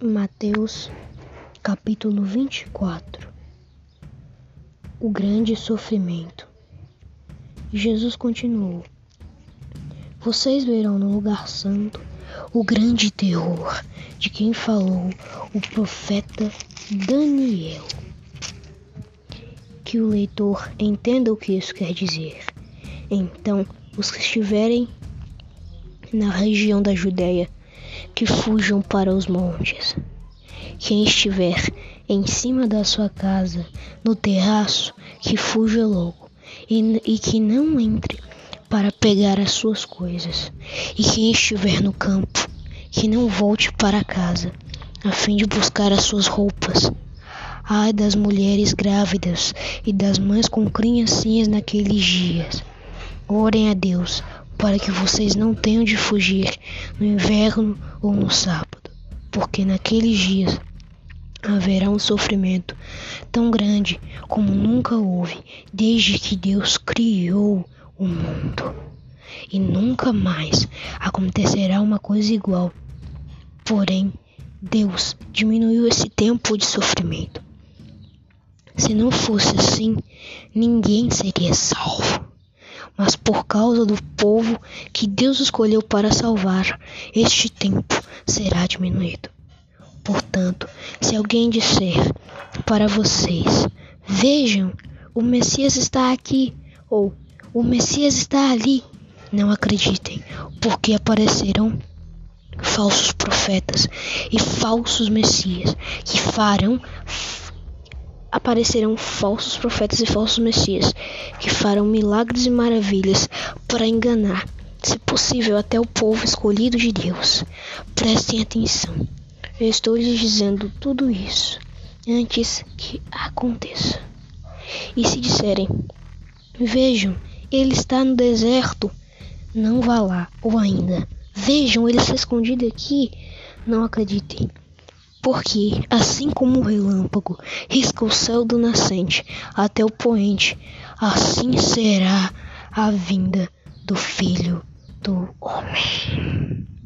Mateus capítulo 24 O grande sofrimento. Jesus continuou: Vocês verão no lugar santo o grande terror de quem falou o profeta Daniel. Que o leitor entenda o que isso quer dizer. Então, os que estiverem na região da Judéia que fujam para os montes. Quem estiver em cima da sua casa, no terraço, que fuja logo, e, e que não entre para pegar as suas coisas. E quem estiver no campo, que não volte para casa, a fim de buscar as suas roupas. Ai das mulheres grávidas e das mães com criancinhas naqueles dias. Orem a Deus para que vocês não tenham de fugir no inverno ou no sábado, porque naqueles dias haverá um sofrimento tão grande como nunca houve desde que Deus criou o mundo. E nunca mais acontecerá uma coisa igual. Porém, Deus diminuiu esse tempo de sofrimento. Se não fosse assim, ninguém seria salvo mas por causa do povo que Deus escolheu para salvar, este tempo será diminuído. Portanto, se alguém disser para vocês: Vejam, o Messias está aqui, ou o Messias está ali, não acreditem, porque aparecerão falsos profetas e falsos messias que farão aparecerão falsos profetas e falsos messias, que farão milagres e maravilhas para enganar, se possível, até o povo escolhido de Deus. Prestem atenção. Eu estou lhes dizendo tudo isso antes que aconteça. E se disserem: Vejam, ele está no deserto, não vá lá, ou ainda, vejam, ele está escondido aqui, não acreditem porque, assim como o relâmpago risca o céu do nascente até o poente, assim será a vinda do Filho do Homem.